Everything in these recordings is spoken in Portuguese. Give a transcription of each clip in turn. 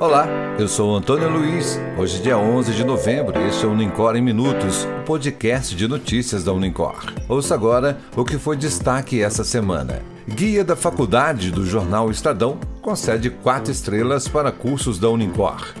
Olá, eu sou Antônio Luiz. Hoje, é dia 11 de novembro, e este é o Unicor em Minutos, o podcast de notícias da Unicor. Ouça agora o que foi destaque essa semana. Guia da Faculdade do jornal Estadão concede quatro estrelas para cursos da Unicor.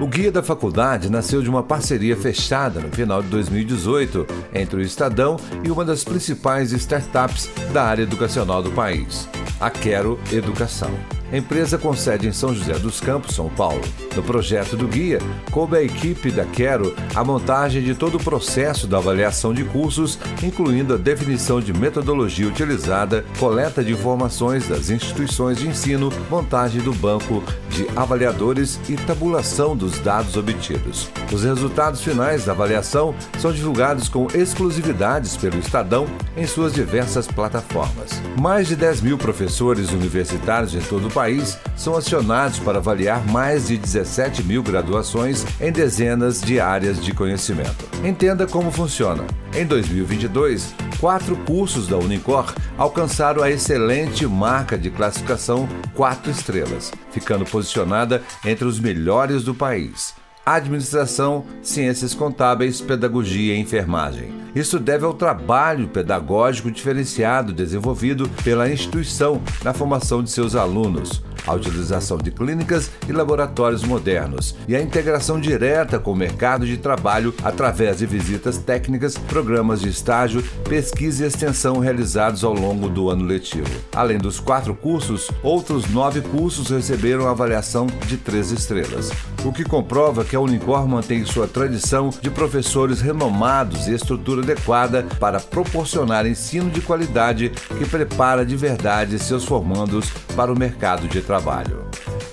O Guia da Faculdade nasceu de uma parceria fechada no final de 2018 entre o Estadão e uma das principais startups da área educacional do país, a Quero Educação. Empresa com sede em São José dos Campos, São Paulo. No projeto do guia, coube à equipe da Quero a montagem de todo o processo da avaliação de cursos, incluindo a definição de metodologia utilizada, coleta de informações das instituições de ensino, montagem do banco de avaliadores e tabulação dos dados obtidos. Os resultados finais da avaliação são divulgados com exclusividades pelo Estadão em suas diversas plataformas. Mais de 10 mil professores universitários em todo o país são acionados para avaliar mais de 17 mil graduações em dezenas de áreas de conhecimento. Entenda como funciona. Em 2022, quatro cursos da Unicor alcançaram a excelente marca de classificação 4 estrelas, ficando posicionada entre os melhores do país administração, ciências contábeis, pedagogia e enfermagem. Isso deve ao trabalho pedagógico diferenciado desenvolvido pela instituição na formação de seus alunos, a utilização de clínicas e laboratórios modernos e a integração direta com o mercado de trabalho através de visitas técnicas, programas de estágio, pesquisa e extensão realizados ao longo do ano letivo. Além dos quatro cursos, outros nove cursos receberam avaliação de três estrelas, o que comprova que a Unicor mantém sua tradição de professores renomados e estrutura adequada para proporcionar ensino de qualidade que prepara de verdade seus formandos para o mercado de trabalho trabalho.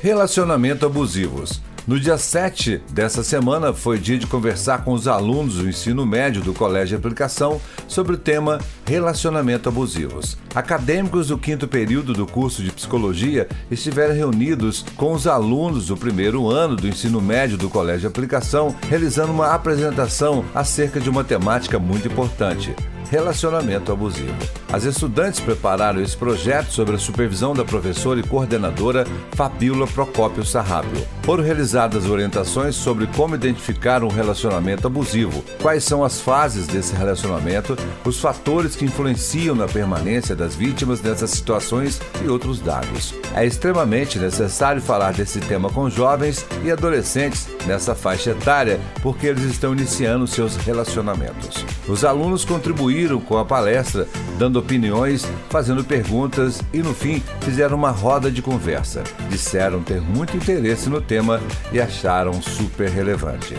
Relacionamento abusivos. No dia 7 dessa semana foi dia de conversar com os alunos do ensino médio do Colégio de Aplicação sobre o tema Relacionamento abusivos. Acadêmicos do quinto período do curso de psicologia estiveram reunidos com os alunos do primeiro ano do ensino médio do Colégio de Aplicação, realizando uma apresentação acerca de uma temática muito importante: relacionamento abusivo. As estudantes prepararam esse projeto sob a supervisão da professora e coordenadora Fabíola Procópio Sarrápio. Foram realizadas orientações sobre como identificar um relacionamento abusivo, quais são as fases desse relacionamento, os fatores que influenciam na permanência das vítimas dessas situações e outros dados. É extremamente necessário falar desse tema com jovens e adolescentes nessa faixa etária, porque eles estão iniciando seus relacionamentos. Os alunos contribuíram com a palestra, dando opiniões, fazendo perguntas e, no fim, fizeram uma roda de conversa. Disseram ter muito interesse no tema e acharam super relevante.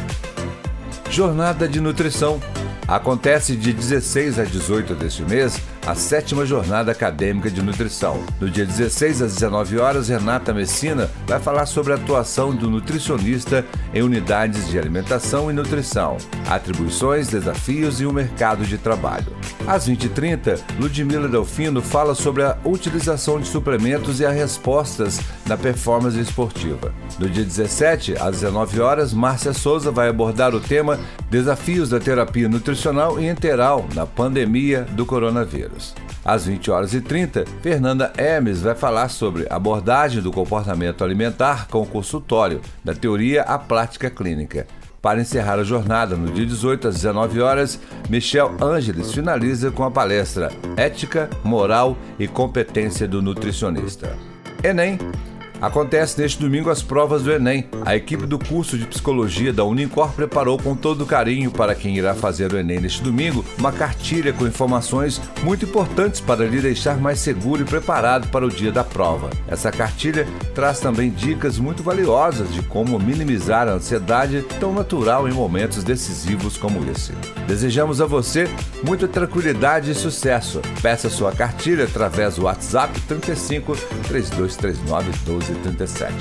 Jornada de Nutrição Acontece de 16 a 18 deste mês a sétima jornada acadêmica de nutrição. No dia 16 às 19 horas, Renata Messina vai falar sobre a atuação do nutricionista em unidades de alimentação e nutrição, atribuições, desafios e o mercado de trabalho. Às 20h30, Ludmila Delfino fala sobre a utilização de suplementos e as respostas na performance esportiva. No dia 17, às 19 horas, Márcia Souza vai abordar o tema Desafios da terapia nutricional e enteral na pandemia do coronavírus. Às 20 horas e 30, Fernanda Hermes vai falar sobre abordagem do comportamento alimentar com o consultório, da teoria à prática clínica. Para encerrar a jornada, no dia 18 às 19 horas, Michel Ângeles finaliza com a palestra Ética, Moral e Competência do Nutricionista. Enem Acontece neste domingo as provas do Enem. A equipe do curso de psicologia da Unicor preparou com todo carinho para quem irá fazer o Enem neste domingo uma cartilha com informações muito importantes para lhe deixar mais seguro e preparado para o dia da prova. Essa cartilha traz também dicas muito valiosas de como minimizar a ansiedade tão natural em momentos decisivos como esse. Desejamos a você muita tranquilidade e sucesso. Peça sua cartilha através do WhatsApp 35 3239 12 37.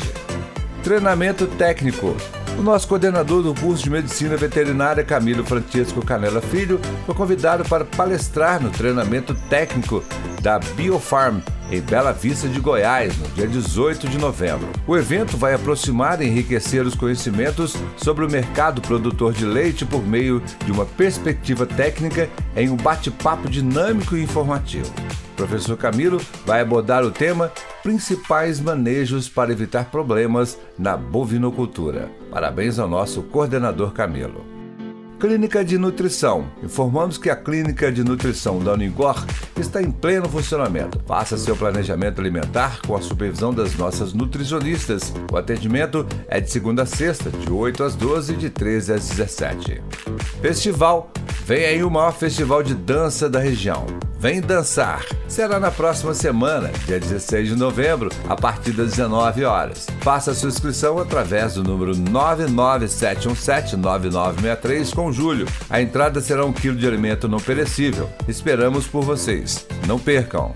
Treinamento técnico. O nosso coordenador do curso de Medicina Veterinária, Camilo Francisco Canela Filho, foi convidado para palestrar no treinamento técnico da Biofarm em Bela Vista de Goiás, no dia 18 de novembro. O evento vai aproximar e enriquecer os conhecimentos sobre o mercado produtor de leite por meio de uma perspectiva técnica em um bate-papo dinâmico e informativo. Professor Camilo vai abordar o tema Principais manejos para evitar problemas na bovinocultura. Parabéns ao nosso coordenador Camilo. Clínica de Nutrição. Informamos que a Clínica de Nutrição da Unigor está em pleno funcionamento. Faça seu planejamento alimentar com a supervisão das nossas nutricionistas. O atendimento é de segunda a sexta, de 8 às 12 e de 13 às 17. Festival. Vem aí o maior festival de dança da região. Vem dançar! Será na próxima semana, dia 16 de novembro, a partir das 19 horas. Faça sua inscrição através do número 997179963 com Júlio. A entrada será um quilo de alimento não perecível. Esperamos por vocês. Não percam!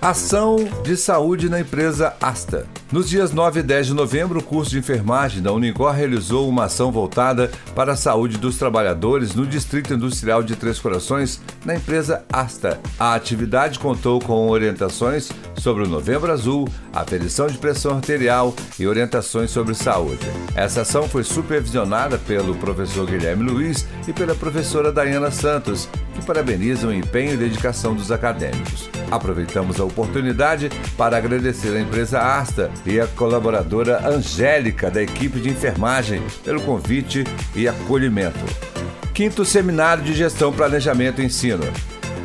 Ação de saúde na empresa Asta. Nos dias 9 e 10 de novembro, o curso de enfermagem da Unicor realizou uma ação voltada para a saúde dos trabalhadores no Distrito Industrial de Três Corações, na empresa Asta. A atividade contou com orientações sobre o Novembro Azul, aferição de pressão arterial e orientações sobre saúde. Essa ação foi supervisionada pelo professor Guilherme Luiz e pela professora Dayana Santos, que parabenizam o empenho e dedicação dos acadêmicos. Aproveitamos a oportunidade para agradecer à empresa Asta e à colaboradora Angélica da equipe de enfermagem pelo convite e acolhimento. Quinto Seminário de Gestão, Planejamento e Ensino.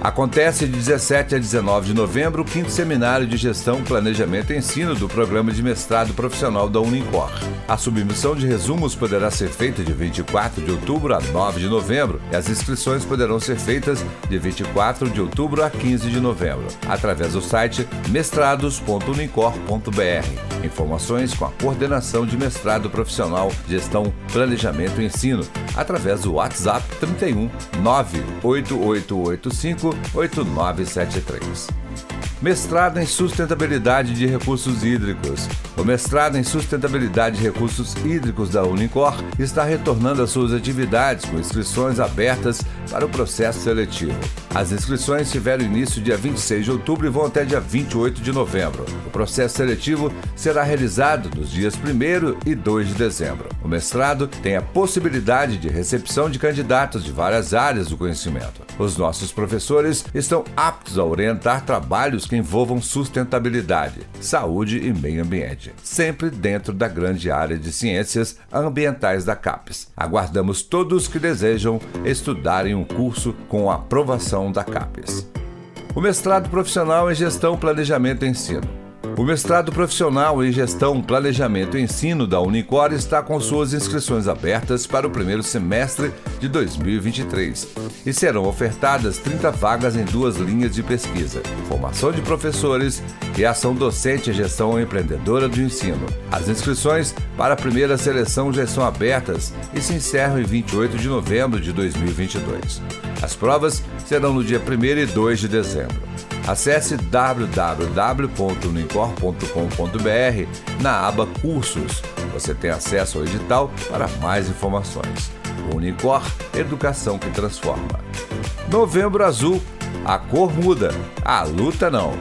Acontece de 17 a 19 de novembro o quinto seminário de gestão, planejamento e ensino do programa de mestrado profissional da Unicor. A submissão de resumos poderá ser feita de 24 de outubro a 9 de novembro e as inscrições poderão ser feitas de 24 de outubro a 15 de novembro, através do site mestrados.unicor.br. Informações com a coordenação de mestrado profissional, gestão, planejamento e ensino, através do WhatsApp 31 98885 8973. Mestrado em Sustentabilidade de Recursos Hídricos. O mestrado em Sustentabilidade de Recursos Hídricos da Unicor está retornando às suas atividades com inscrições abertas para o processo seletivo. As inscrições tiveram início dia 26 de outubro e vão até dia 28 de novembro. O processo seletivo será realizado nos dias 1 e 2 de dezembro. O mestrado tem a possibilidade de recepção de candidatos de várias áreas do conhecimento. Os nossos professores estão aptos a orientar trabalhos que envolvam sustentabilidade, saúde e meio ambiente, sempre dentro da grande área de ciências ambientais da CAPES. Aguardamos todos que desejam estudarem um curso com aprovação da CAPES. O mestrado profissional em Gestão, Planejamento e Ensino. O mestrado profissional em Gestão, Planejamento e Ensino da Unicor está com suas inscrições abertas para o primeiro semestre de 2023 e serão ofertadas 30 vagas em duas linhas de pesquisa: formação de professores e ação docente em gestão empreendedora do ensino. As inscrições para a primeira seleção já estão abertas e se encerram em 28 de novembro de 2022. As provas serão no dia 1 e 2 de dezembro. Acesse www.unicor.com.br na aba Cursos. Você tem acesso ao edital para mais informações. Unicor Educação que Transforma. Novembro Azul. A cor muda, a luta não.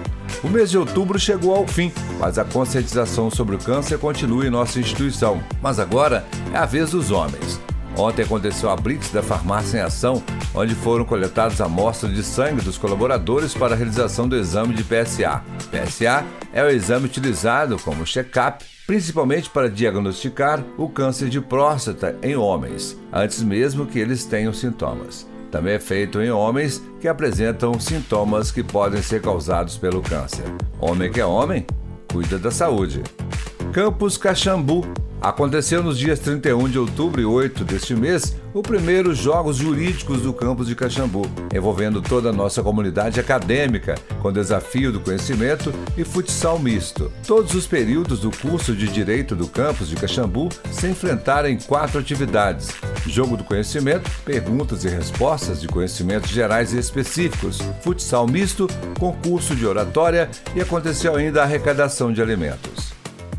O mês de outubro chegou ao fim, mas a conscientização sobre o câncer continua em nossa instituição. Mas agora é a vez dos homens. Ontem aconteceu a Blitz da Farmácia em Ação, onde foram coletadas amostras de sangue dos colaboradores para a realização do exame de PSA. PSA é o exame utilizado como check-up principalmente para diagnosticar o câncer de próstata em homens, antes mesmo que eles tenham sintomas. Também é feito em homens que apresentam sintomas que podem ser causados pelo câncer. Homem que é homem, cuida da saúde. Campus Caxambu Aconteceu nos dias 31 de outubro e 8 deste mês o primeiro Jogos Jurídicos do campus de Caxambu, envolvendo toda a nossa comunidade acadêmica, com desafio do conhecimento e futsal misto. Todos os períodos do curso de Direito do campus de Caxambu se enfrentaram em quatro atividades: jogo do conhecimento, perguntas e respostas de conhecimentos gerais e específicos, futsal misto, concurso de oratória e aconteceu ainda a arrecadação de alimentos.